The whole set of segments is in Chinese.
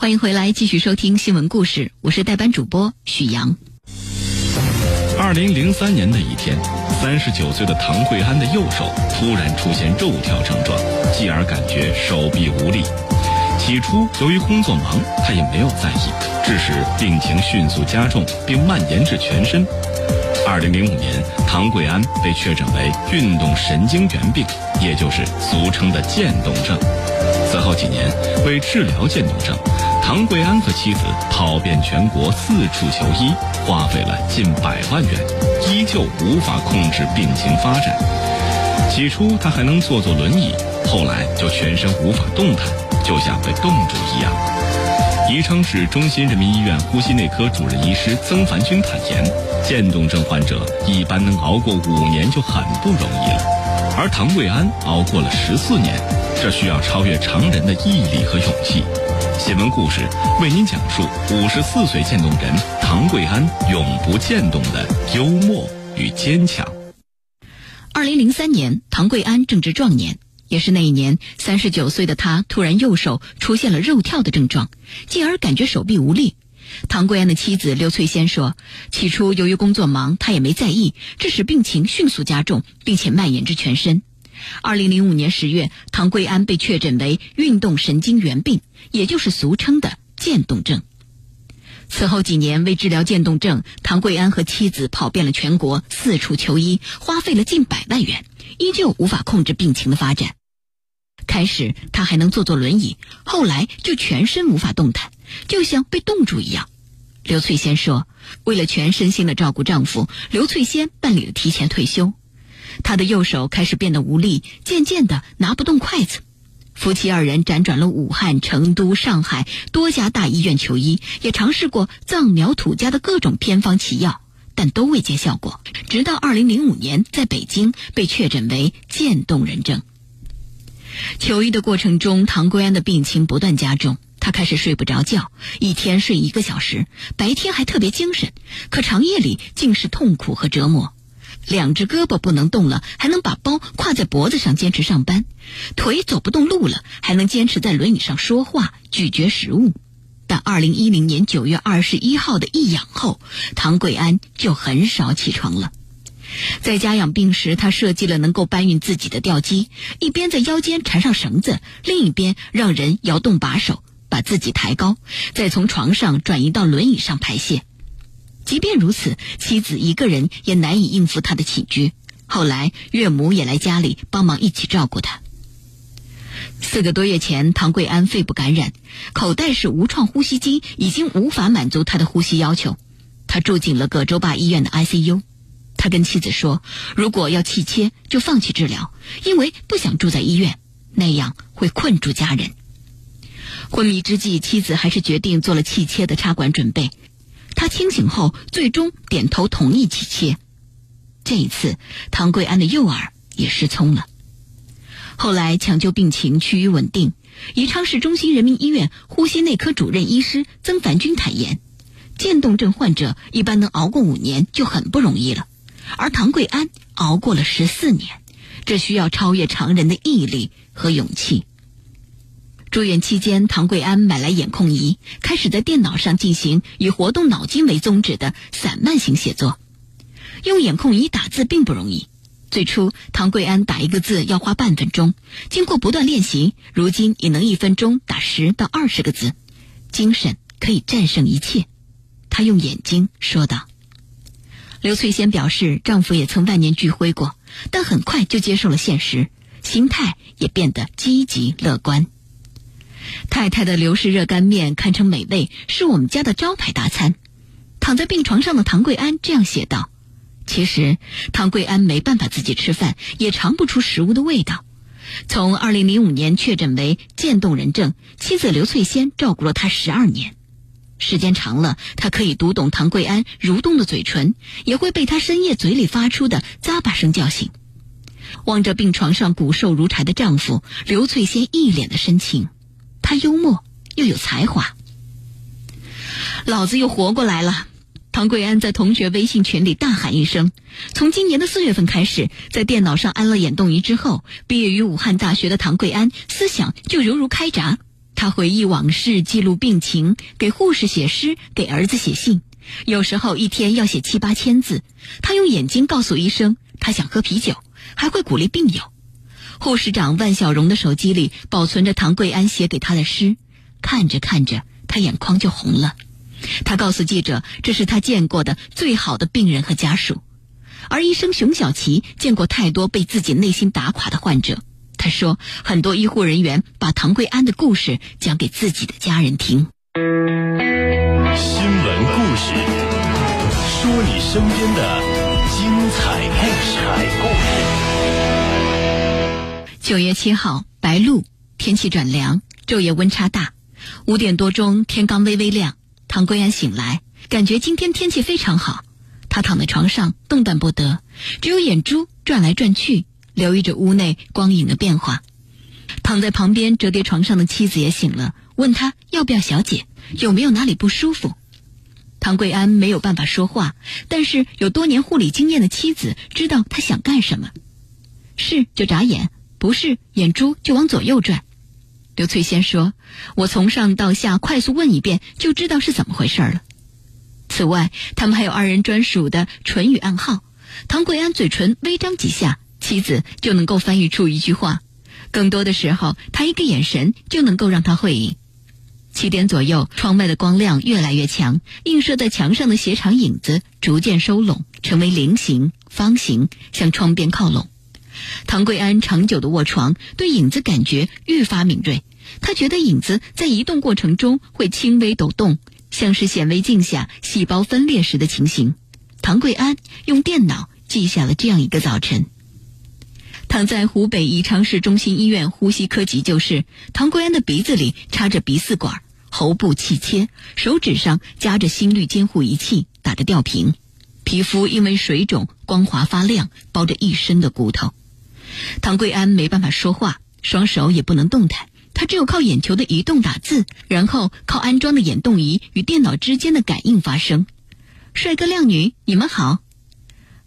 欢迎回来，继续收听新闻故事，我是代班主播许阳。二零零三年的一天，三十九岁的唐贵安的右手突然出现肉跳症状，继而感觉手臂无力。起初由于工作忙，他也没有在意，致使病情迅速加重，并蔓延至全身。二零零五年，唐贵安被确诊为运动神经元病，也就是俗称的渐冻症。此后几年，为治疗渐冻症，唐贵安和妻子跑遍全国四处求医，花费了近百万元，依旧无法控制病情发展。起初他还能坐坐轮椅，后来就全身无法动弹，就像被冻住一样。宜昌市中心人民医院呼吸内科主任医师曾凡军坦言，渐冻症患者一般能熬过五年就很不容易了，而唐贵安熬过了十四年，这需要超越常人的毅力和勇气。新闻故事为您讲述五十四岁渐冻人唐贵安永不渐冻的幽默与坚强。二零零三年，唐贵安正值壮年。也是那一年，三十九岁的他突然右手出现了肉跳的症状，进而感觉手臂无力。唐贵安的妻子刘翠仙说：“起初由于工作忙，他也没在意，致使病情迅速加重，并且蔓延至全身。”二零零五年十月，唐贵安被确诊为运动神经元病，也就是俗称的渐冻症。此后几年，为治疗渐冻症，唐贵安和妻子跑遍了全国，四处求医，花费了近百万元，依旧无法控制病情的发展。开始他还能坐坐轮椅，后来就全身无法动弹，就像被冻住一样。刘翠仙说：“为了全身心的照顾丈夫，刘翠仙办理了提前退休。他的右手开始变得无力，渐渐的拿不动筷子。夫妻二人辗转了武汉、成都、上海多家大医院求医，也尝试过藏苗土家的各种偏方奇药，但都未见效果。直到二零零五年，在北京被确诊为渐冻人症。”求医的过程中，唐贵安的病情不断加重，他开始睡不着觉，一天睡一个小时，白天还特别精神，可长夜里竟是痛苦和折磨。两只胳膊不能动了，还能把包挎在脖子上坚持上班；腿走不动路了，还能坚持在轮椅上说话、咀嚼食物。但二零一零年九月二十一号的一养后，唐贵安就很少起床了。在家养病时，他设计了能够搬运自己的吊机，一边在腰间缠上绳子，另一边让人摇动把手，把自己抬高，再从床上转移到轮椅上排泄。即便如此，妻子一个人也难以应付他的起居。后来，岳母也来家里帮忙一起照顾他。四个多月前，唐贵安肺部感染，口袋式无创呼吸机已经无法满足他的呼吸要求，他住进了葛洲坝医院的 ICU。他跟妻子说：“如果要气切，就放弃治疗，因为不想住在医院，那样会困住家人。”昏迷之际，妻子还是决定做了气切的插管准备。他清醒后，最终点头同意气切。这一次，唐贵安的右耳也失聪了。后来抢救病情趋于稳定，宜昌市中心人民医院呼吸内科主任医师曾凡军坦言：“渐冻症患者一般能熬过五年就很不容易了。”而唐贵安熬过了十四年，这需要超越常人的毅力和勇气。住院期间，唐贵安买来眼控仪，开始在电脑上进行以活动脑筋为宗旨的散漫型写作。用眼控仪打字并不容易，最初唐贵安打一个字要花半分钟，经过不断练习，如今也能一分钟打十到二十个字。精神可以战胜一切，他用眼睛说道。刘翠仙表示，丈夫也曾万念俱灰过，但很快就接受了现实，心态也变得积极乐观。太太的刘氏热干面堪称美味，是我们家的招牌大餐。躺在病床上的唐贵安这样写道：“其实，唐贵安没办法自己吃饭，也尝不出食物的味道。从2005年确诊为渐冻人症，妻子刘翠仙照顾了他十二年。”时间长了，他可以读懂唐贵安蠕动的嘴唇，也会被他深夜嘴里发出的咂巴声叫醒。望着病床上骨瘦如柴的丈夫，刘翠仙一脸的深情。他幽默又有才华。老子又活过来了！唐贵安在同学微信群里大喊一声。从今年的四月份开始，在电脑上安了眼动仪之后，毕业于武汉大学的唐贵安思想就犹如开闸。他回忆往事，记录病情，给护士写诗，给儿子写信。有时候一天要写七八千字。他用眼睛告诉医生，他想喝啤酒，还会鼓励病友。护士长万小荣的手机里保存着唐桂安写给他的诗，看着看着，他眼眶就红了。他告诉记者，这是他见过的最好的病人和家属。而医生熊小琪见过太多被自己内心打垮的患者。他说，很多医护人员把唐桂安的故事讲给自己的家人听。新闻故事，说你身边的九月七号，白露，天气转凉，昼夜温差大。五点多钟，天刚微微亮，唐桂安醒来，感觉今天天气非常好。他躺在床上动弹不得，只有眼珠转来转去。留意着屋内光影的变化，躺在旁边折叠床上的妻子也醒了，问他要不要小姐，有没有哪里不舒服。唐桂安没有办法说话，但是有多年护理经验的妻子知道他想干什么，是就眨眼，不是眼珠就往左右转。刘翠仙说：“我从上到下快速问一遍，就知道是怎么回事了。”此外，他们还有二人专属的唇语暗号，唐桂安嘴唇微张几下。妻子就能够翻译出一句话，更多的时候，他一个眼神就能够让他会意。七点左右，窗外的光亮越来越强，映射在墙上的鞋长影子逐渐收拢，成为菱形、方形，向窗边靠拢。唐桂安长久的卧床，对影子感觉愈发敏锐。他觉得影子在移动过程中会轻微抖动，像是显微镜下细胞分裂时的情形。唐桂安用电脑记下了这样一个早晨。躺在湖北宜昌市中心医院呼吸科急救室，唐桂安的鼻子里插着鼻饲管，喉部气切，手指上夹着心率监护仪器，打着吊瓶，皮肤因为水肿光滑发亮，包着一身的骨头。唐桂安没办法说话，双手也不能动弹，他只有靠眼球的移动打字，然后靠安装的眼动仪与电脑之间的感应发声。帅哥靓女，你们好。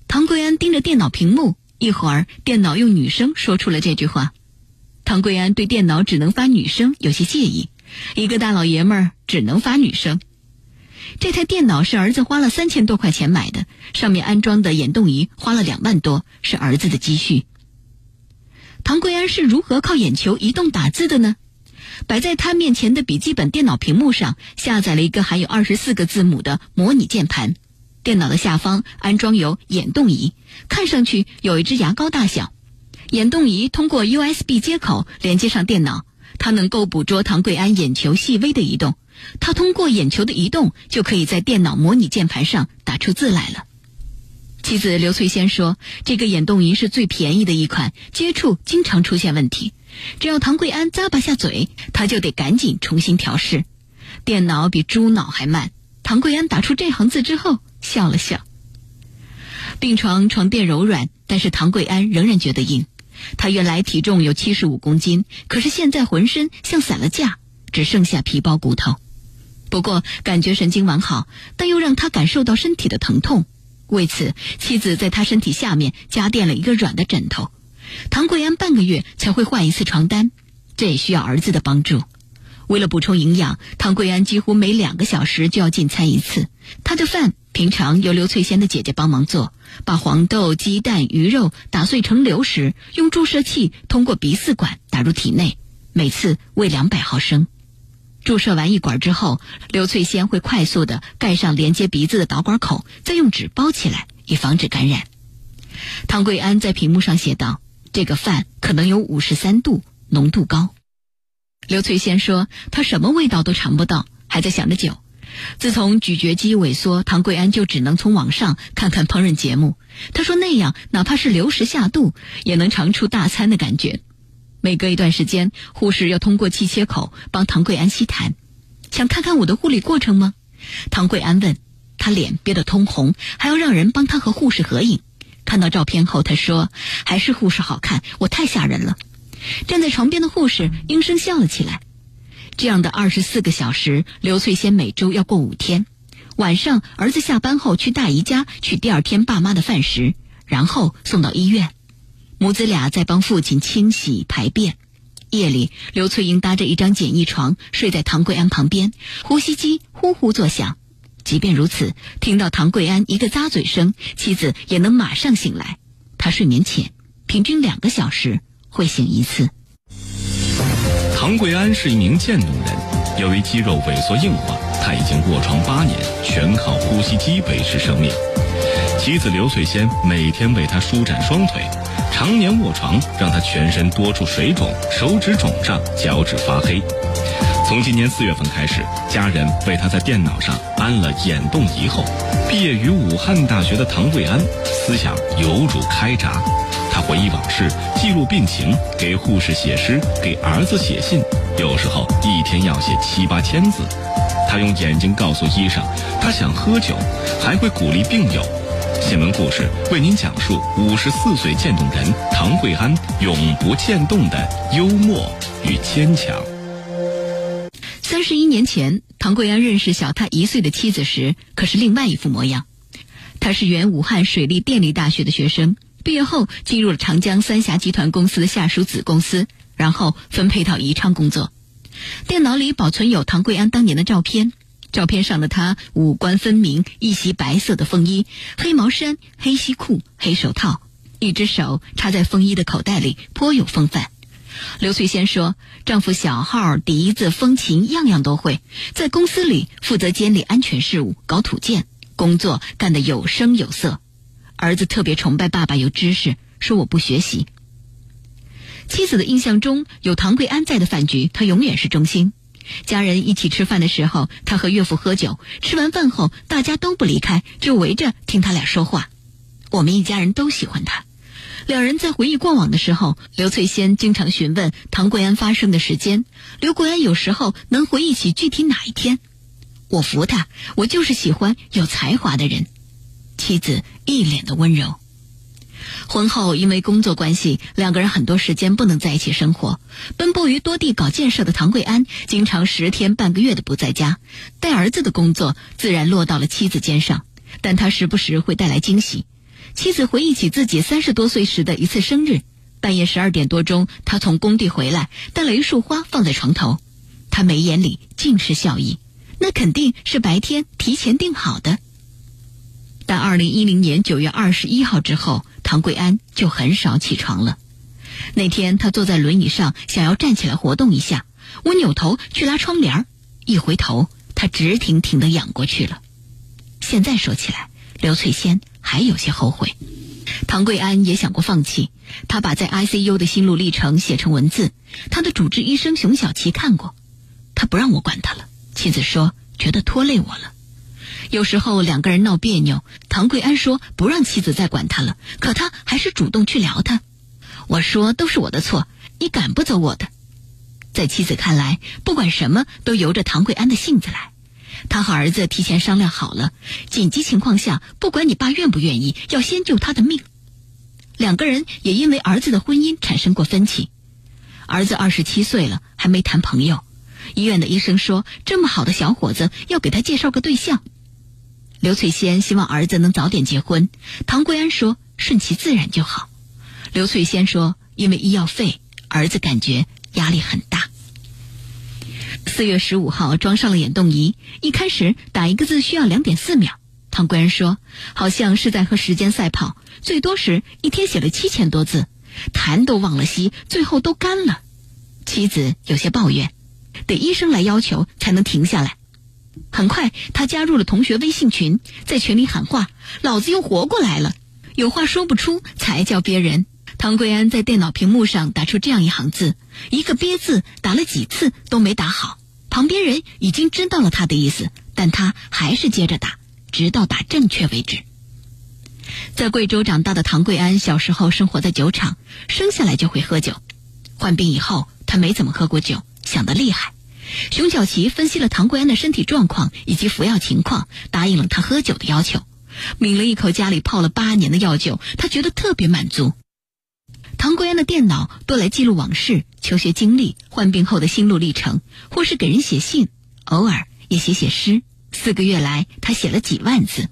唐桂安盯着电脑屏幕。一会儿，电脑用女声说出了这句话。唐桂安对电脑只能发女声有些介意，一个大老爷们儿只能发女声。这台电脑是儿子花了三千多块钱买的，上面安装的眼动仪花了两万多，是儿子的积蓄。唐桂安是如何靠眼球移动打字的呢？摆在他面前的笔记本电脑屏幕上下载了一个含有二十四个字母的模拟键盘。电脑的下方安装有眼动仪，看上去有一只牙膏大小。眼动仪通过 USB 接口连接上电脑，它能够捕捉唐桂安眼球细微的移动。他通过眼球的移动，就可以在电脑模拟键盘上打出字来了。妻子刘翠仙说：“这个眼动仪是最便宜的一款，接触经常出现问题。只要唐桂安咂巴下嘴，他就得赶紧重新调试。电脑比猪脑还慢。唐桂安打出这行字之后。”笑了笑。病床床垫柔软，但是唐桂安仍然觉得硬。他原来体重有七十五公斤，可是现在浑身像散了架，只剩下皮包骨头。不过感觉神经完好，但又让他感受到身体的疼痛。为此，妻子在他身体下面加垫了一个软的枕头。唐桂安半个月才会换一次床单，这也需要儿子的帮助。为了补充营养，唐桂安几乎每两个小时就要进餐一次。他的饭。平常由刘翠仙的姐姐帮忙做，把黄豆、鸡蛋、鱼肉打碎成流食，用注射器通过鼻饲管打入体内，每次喂两百毫升。注射完一管之后，刘翠仙会快速的盖上连接鼻子的导管口，再用纸包起来，以防止感染。唐桂安在屏幕上写道：“这个饭可能有五十三度，浓度高。”刘翠仙说：“她什么味道都尝不到，还在想着酒。”自从咀嚼肌萎缩，唐桂安就只能从网上看看烹饪节目。他说那样哪怕是流食下肚，也能尝出大餐的感觉。每隔一段时间，护士要通过气切口帮唐桂安吸痰。想看看我的护理过程吗？唐桂安问。他脸憋得通红，还要让人帮他和护士合影。看到照片后，他说：“还是护士好看，我太吓人了。”站在床边的护士应声笑了起来。这样的二十四个小时，刘翠仙每周要过五天。晚上，儿子下班后去大姨家取第二天爸妈的饭食，然后送到医院。母子俩在帮父亲清洗排便。夜里，刘翠英搭着一张简易床睡在唐桂安旁边，呼吸机呼呼作响。即便如此，听到唐桂安一个咂嘴声，妻子也能马上醒来。他睡眠浅，平均两个小时会醒一次。唐桂安是一名渐冻人，由于肌肉萎缩硬化，他已经卧床八年，全靠呼吸机维持生命。妻子刘翠仙每天为他舒展双腿，常年卧床让他全身多处水肿，手指肿胀，脚趾发黑。从今年四月份开始，家人为他在电脑上安了眼动仪后，毕业于武汉大学的唐桂安思想犹如开闸。他回忆往事，记录病情，给护士写诗，给儿子写信，有时候一天要写七八千字。他用眼睛告诉医生，他想喝酒，还会鼓励病友。新闻故事为您讲述五十四岁渐冻人唐桂安永不渐冻的幽默与坚强。三十一年前，唐桂安认识小他一岁的妻子时，可是另外一副模样。他是原武汉水利电力大学的学生，毕业后进入了长江三峡集团公司的下属子公司，然后分配到宜昌工作。电脑里保存有唐桂安当年的照片，照片上的他五官分明，一袭白色的风衣，黑毛衫、黑西裤、黑手套，一只手插在风衣的口袋里，颇有风范。刘翠仙说：“丈夫小号、笛子、风琴样样都会，在公司里负责监理安全事务，搞土建，工作干得有声有色。儿子特别崇拜爸爸有知识，说我不学习。妻子的印象中有唐桂安在的饭局，他永远是中心。家人一起吃饭的时候，他和岳父喝酒，吃完饭后大家都不离开，就围着听他俩说话。我们一家人都喜欢他。”两人在回忆过往的时候，刘翠仙经常询问唐桂安发生的时间。刘桂安有时候能回忆起具体哪一天。我服他，我就是喜欢有才华的人。妻子一脸的温柔。婚后因为工作关系，两个人很多时间不能在一起生活。奔波于多地搞建设的唐桂安，经常十天半个月的不在家，带儿子的工作自然落到了妻子肩上。但他时不时会带来惊喜。妻子回忆起自己三十多岁时的一次生日，半夜十二点多钟，他从工地回来，带了一束花放在床头，他眉眼里尽是笑意，那肯定是白天提前订好的。但二零一零年九月二十一号之后，唐桂安就很少起床了。那天他坐在轮椅上，想要站起来活动一下，我扭头去拉窗帘一回头，他直挺挺的仰过去了。现在说起来，刘翠仙。还有些后悔，唐桂安也想过放弃。他把在 ICU 的心路历程写成文字。他的主治医生熊小琪看过，他不让我管他了。妻子说觉得拖累我了。有时候两个人闹别扭，唐桂安说不让妻子再管他了，可他还是主动去聊他。我说都是我的错，你赶不走我的。在妻子看来，不管什么都由着唐桂安的性子来。他和儿子提前商量好了，紧急情况下，不管你爸愿不愿意，要先救他的命。两个人也因为儿子的婚姻产生过分歧。儿子二十七岁了，还没谈朋友。医院的医生说，这么好的小伙子，要给他介绍个对象。刘翠仙希望儿子能早点结婚。唐桂安说，顺其自然就好。刘翠仙说，因为医药费，儿子感觉压力很大。四月十五号装上了眼动仪，一开始打一个字需要两点四秒。唐贵安说，好像是在和时间赛跑，最多时一天写了七千多字，痰都忘了吸，最后都干了。妻子有些抱怨，得医生来要求才能停下来。很快，他加入了同学微信群，在群里喊话：“老子又活过来了，有话说不出才叫憋人。”唐贵安在电脑屏幕上打出这样一行字，一个“憋”字打了几次都没打好。旁边人已经知道了他的意思，但他还是接着打，直到打正确为止。在贵州长大的唐贵安，小时候生活在酒厂，生下来就会喝酒。患病以后，他没怎么喝过酒，想得厉害。熊小琪分析了唐桂安的身体状况以及服药情况，答应了他喝酒的要求。抿了一口家里泡了八年的药酒，他觉得特别满足。唐桂安的电脑多来记录往事、求学经历、患病后的心路历程，或是给人写信，偶尔也写写诗。四个月来，他写了几万字。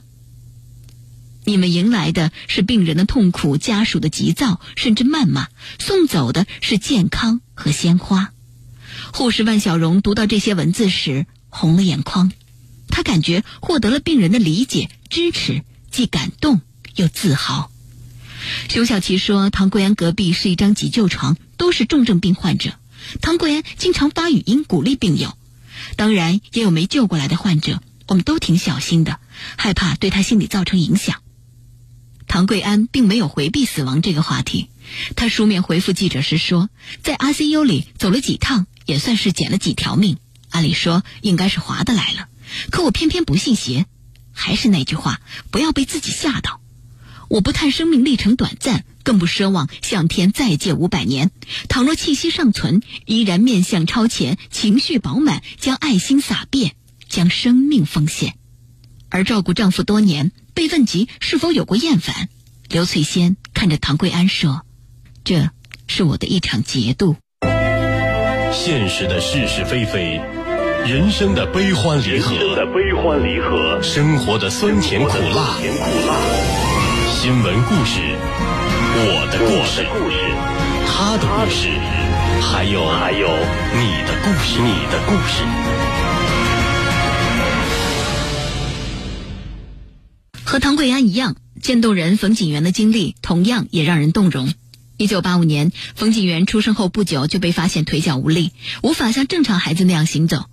你们迎来的是病人的痛苦、家属的急躁，甚至谩骂；送走的是健康和鲜花。护士万小荣读到这些文字时，红了眼眶。他感觉获得了病人的理解、支持，既感动又自豪。熊小琪说：“唐桂安隔壁是一张急救床，都是重症病患者。唐桂安经常发语音鼓励病友，当然也有没救过来的患者。我们都挺小心的，害怕对他心理造成影响。”唐桂安并没有回避死亡这个话题，他书面回复记者时说：“在 ICU 里走了几趟，也算是捡了几条命。按理说应该是划得来了，可我偏偏不信邪。还是那句话，不要被自己吓到。我不叹生命历程短暂，更不奢望向天再借五百年。倘若气息尚存，依然面相超前，情绪饱满，将爱心洒遍，将生命奉献。而照顾丈夫多年。”被问及是否有过厌烦，刘翠仙看着唐桂安说：“这是我的一场劫度。”现实的是是非非，人生的悲欢离合，的悲欢离合，生活的酸甜苦辣，新闻故事，我的故事，他的故事，还有还有你的故事，你的故事。和唐桂安一样，渐冻人冯景元的经历同样也让人动容。一九八五年，冯景元出生后不久就被发现腿脚无力，无法像正常孩子那样行走。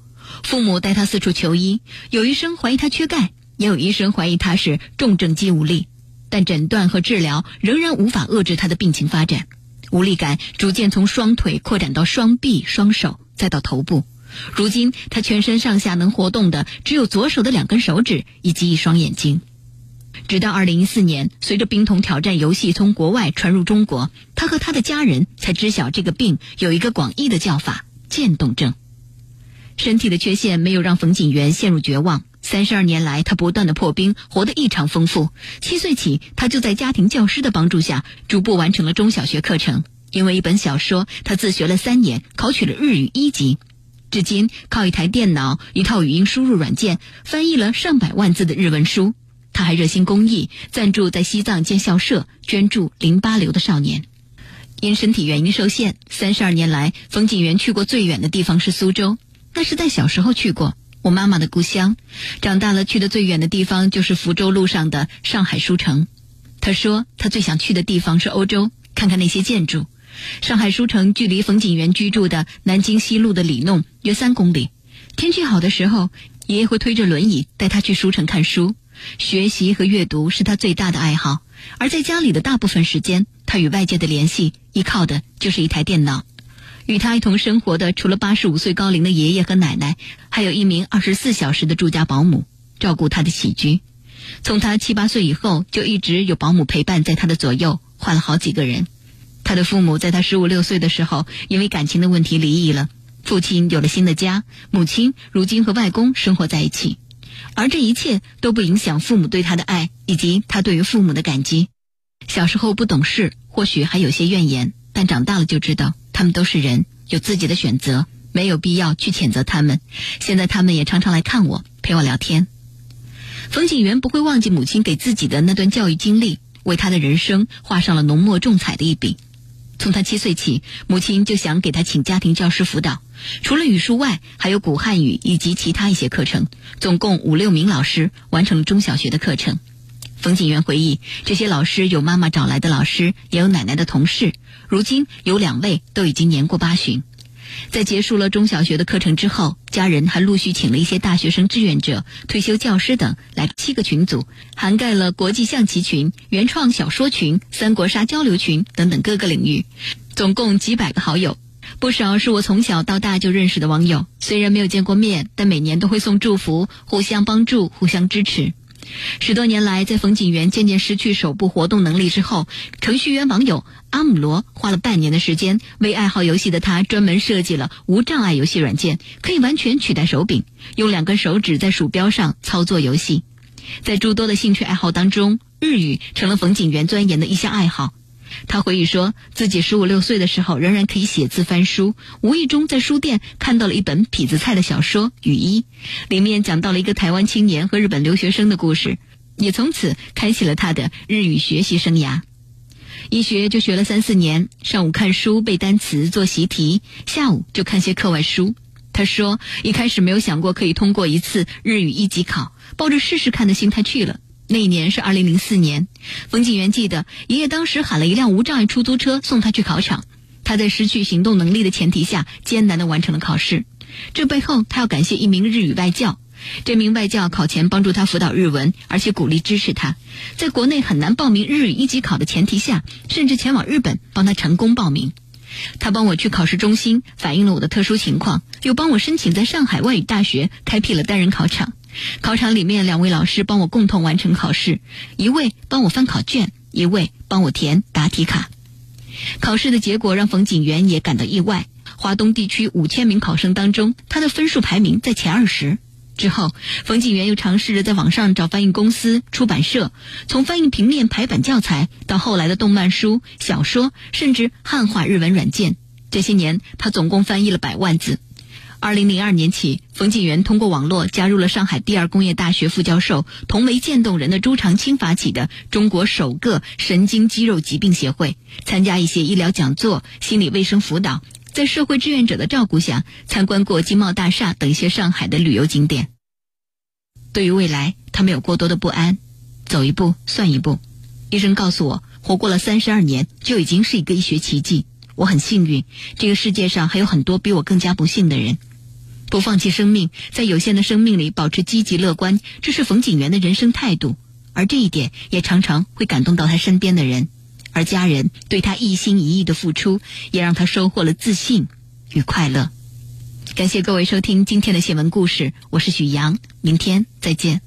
父母带他四处求医，有医生怀疑他缺钙，也有医生怀疑他是重症肌无力，但诊断和治疗仍然无法遏制他的病情发展。无力感逐渐从双腿扩展到双臂、双手，再到头部。如今，他全身上下能活动的只有左手的两根手指以及一双眼睛。直到二零一四年，随着冰桶挑战游戏从国外传入中国，他和他的家人才知晓这个病有一个广义的叫法——渐冻症。身体的缺陷没有让冯景元陷入绝望。三十二年来，他不断的破冰，活得异常丰富。七岁起，他就在家庭教师的帮助下，逐步完成了中小学课程。因为一本小说，他自学了三年，考取了日语一级。至今，靠一台电脑、一套语音输入软件，翻译了上百万字的日文书。他还热心公益，赞助在西藏建校舍，捐助淋巴瘤的少年。因身体原因受限，三十二年来，冯景元去过最远的地方是苏州，那是在小时候去过，我妈妈的故乡。长大了去的最远的地方就是福州路上的上海书城。他说，他最想去的地方是欧洲，看看那些建筑。上海书城距离冯景元居住的南京西路的里弄约三公里。天气好的时候，爷爷会推着轮椅带他去书城看书。学习和阅读是他最大的爱好，而在家里的大部分时间，他与外界的联系依靠的就是一台电脑。与他一同生活的，除了八十五岁高龄的爷爷和奶奶，还有一名二十四小时的住家保姆，照顾他的起居。从他七八岁以后，就一直有保姆陪伴在他的左右，换了好几个人。他的父母在他十五六岁的时候，因为感情的问题离异了，父亲有了新的家，母亲如今和外公生活在一起。而这一切都不影响父母对他的爱，以及他对于父母的感激。小时候不懂事，或许还有些怨言，但长大了就知道，他们都是人，有自己的选择，没有必要去谴责他们。现在他们也常常来看我，陪我聊天。冯景元不会忘记母亲给自己的那段教育经历，为他的人生画上了浓墨重彩的一笔。从他七岁起，母亲就想给他请家庭教师辅导。除了语数外，还有古汉语以及其他一些课程，总共五六名老师完成了中小学的课程。冯景元回忆，这些老师有妈妈找来的老师，也有奶奶的同事。如今有两位都已经年过八旬。在结束了中小学的课程之后，家人还陆续请了一些大学生志愿者、退休教师等来七个群组，涵盖了国际象棋群、原创小说群、三国杀交流群等等各个领域，总共几百个好友，不少是我从小到大就认识的网友。虽然没有见过面，但每年都会送祝福，互相帮助，互相支持。十多年来，在冯景元渐渐失去手部活动能力之后，程序员网友阿姆罗花了半年的时间，为爱好游戏的他专门设计了无障碍游戏软件，可以完全取代手柄，用两根手指在鼠标上操作游戏。在诸多的兴趣爱好当中，日语成了冯景元钻研的一项爱好。他回忆说，自己十五六岁的时候，仍然可以写字翻书，无意中在书店看到了一本痞子蔡的小说《雨衣》，里面讲到了一个台湾青年和日本留学生的故事。也从此开启了他的日语学习生涯。一学就学了三四年，上午看书背单词做习题，下午就看些课外书。他说，一开始没有想过可以通过一次日语一级考，抱着试试看的心态去了。那一年是二零零四年，冯景元记得爷爷当时喊了一辆无障碍出租车送他去考场。他在失去行动能力的前提下，艰难的完成了考试。这背后，他要感谢一名日语外教。这名外教考前帮助他辅导日文，而且鼓励支持他。在国内很难报名日语一级考的前提下，甚至前往日本帮他成功报名。他帮我去考试中心反映了我的特殊情况，又帮我申请在上海外语大学开辟了单人考场。考场里面两位老师帮我共同完成考试，一位帮我翻考卷，一位帮我填答题卡。考试的结果让冯景元也感到意外，华东地区五千名考生当中，他的分数排名在前二十。之后，冯景元又尝试着在网上找翻译公司、出版社，从翻译平面排版教材到后来的动漫书、小说，甚至汉化日文软件。这些年，他总共翻译了百万字。二零零二年起，冯景元通过网络加入了上海第二工业大学副教授、同为渐冻人的朱长青发起的中国首个神经肌肉疾病协会，参加一些医疗讲座、心理卫生辅导。在社会志愿者的照顾下，参观过金茂大厦等一些上海的旅游景点。对于未来，他没有过多的不安，走一步算一步。医生告诉我，活过了三十二年就已经是一个医学奇迹。我很幸运，这个世界上还有很多比我更加不幸的人。不放弃生命，在有限的生命里保持积极乐观，这是冯景元的人生态度。而这一点也常常会感动到他身边的人。而家人对他一心一意的付出，也让他收获了自信与快乐。感谢各位收听今天的新闻故事，我是许阳，明天再见。